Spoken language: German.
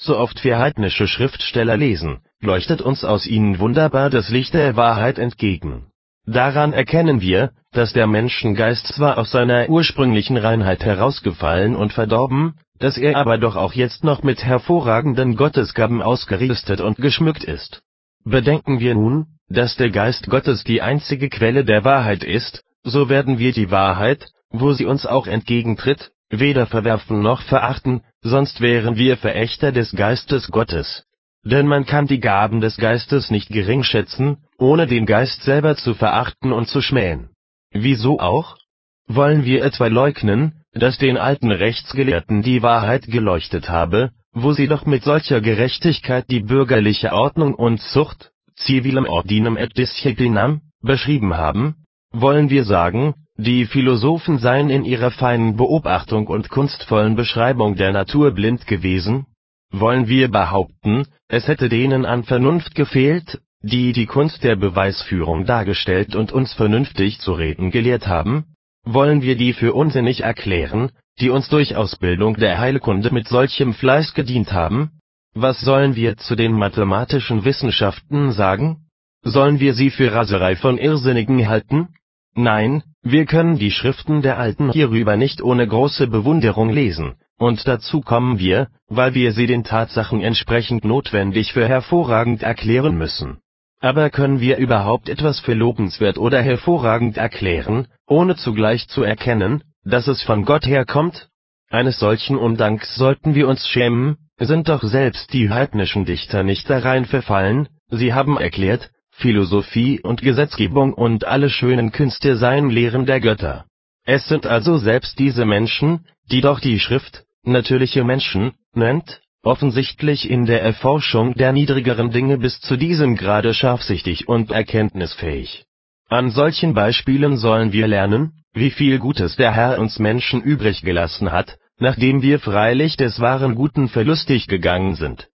so oft wir heidnische Schriftsteller lesen, leuchtet uns aus ihnen wunderbar das Licht der Wahrheit entgegen. Daran erkennen wir, dass der Menschengeist zwar aus seiner ursprünglichen Reinheit herausgefallen und verdorben, dass er aber doch auch jetzt noch mit hervorragenden Gottesgaben ausgerüstet und geschmückt ist. Bedenken wir nun, dass der Geist Gottes die einzige Quelle der Wahrheit ist, so werden wir die Wahrheit, wo sie uns auch entgegentritt, weder verwerfen noch verachten, sonst wären wir Verächter des Geistes Gottes. Denn man kann die Gaben des Geistes nicht geringschätzen, ohne den Geist selber zu verachten und zu schmähen. Wieso auch? Wollen wir etwa leugnen, dass den alten Rechtsgelehrten die Wahrheit geleuchtet habe, wo sie doch mit solcher Gerechtigkeit die bürgerliche Ordnung und Zucht (civilem ordinem et disciplinam) beschrieben haben? Wollen wir sagen, die Philosophen seien in ihrer feinen Beobachtung und kunstvollen Beschreibung der Natur blind gewesen? Wollen wir behaupten, es hätte denen an Vernunft gefehlt, die die Kunst der Beweisführung dargestellt und uns vernünftig zu reden gelehrt haben? Wollen wir die für unsinnig erklären, die uns durch Ausbildung der Heilkunde mit solchem Fleiß gedient haben? Was sollen wir zu den mathematischen Wissenschaften sagen? Sollen wir sie für Raserei von Irrsinnigen halten? Nein, wir können die Schriften der Alten hierüber nicht ohne große Bewunderung lesen, und dazu kommen wir, weil wir sie den Tatsachen entsprechend notwendig für hervorragend erklären müssen. Aber können wir überhaupt etwas für lobenswert oder hervorragend erklären, ohne zugleich zu erkennen, dass es von Gott herkommt? Eines solchen Undanks sollten wir uns schämen, sind doch selbst die heidnischen Dichter nicht darein verfallen, sie haben erklärt, Philosophie und Gesetzgebung und alle schönen Künste seien Lehren der Götter. Es sind also selbst diese Menschen, die doch die Schrift natürliche Menschen nennt, offensichtlich in der Erforschung der niedrigeren Dinge bis zu diesem Grade scharfsichtig und erkenntnisfähig. An solchen Beispielen sollen wir lernen, wie viel Gutes der Herr uns Menschen übrig gelassen hat, nachdem wir freilich des wahren Guten verlustig gegangen sind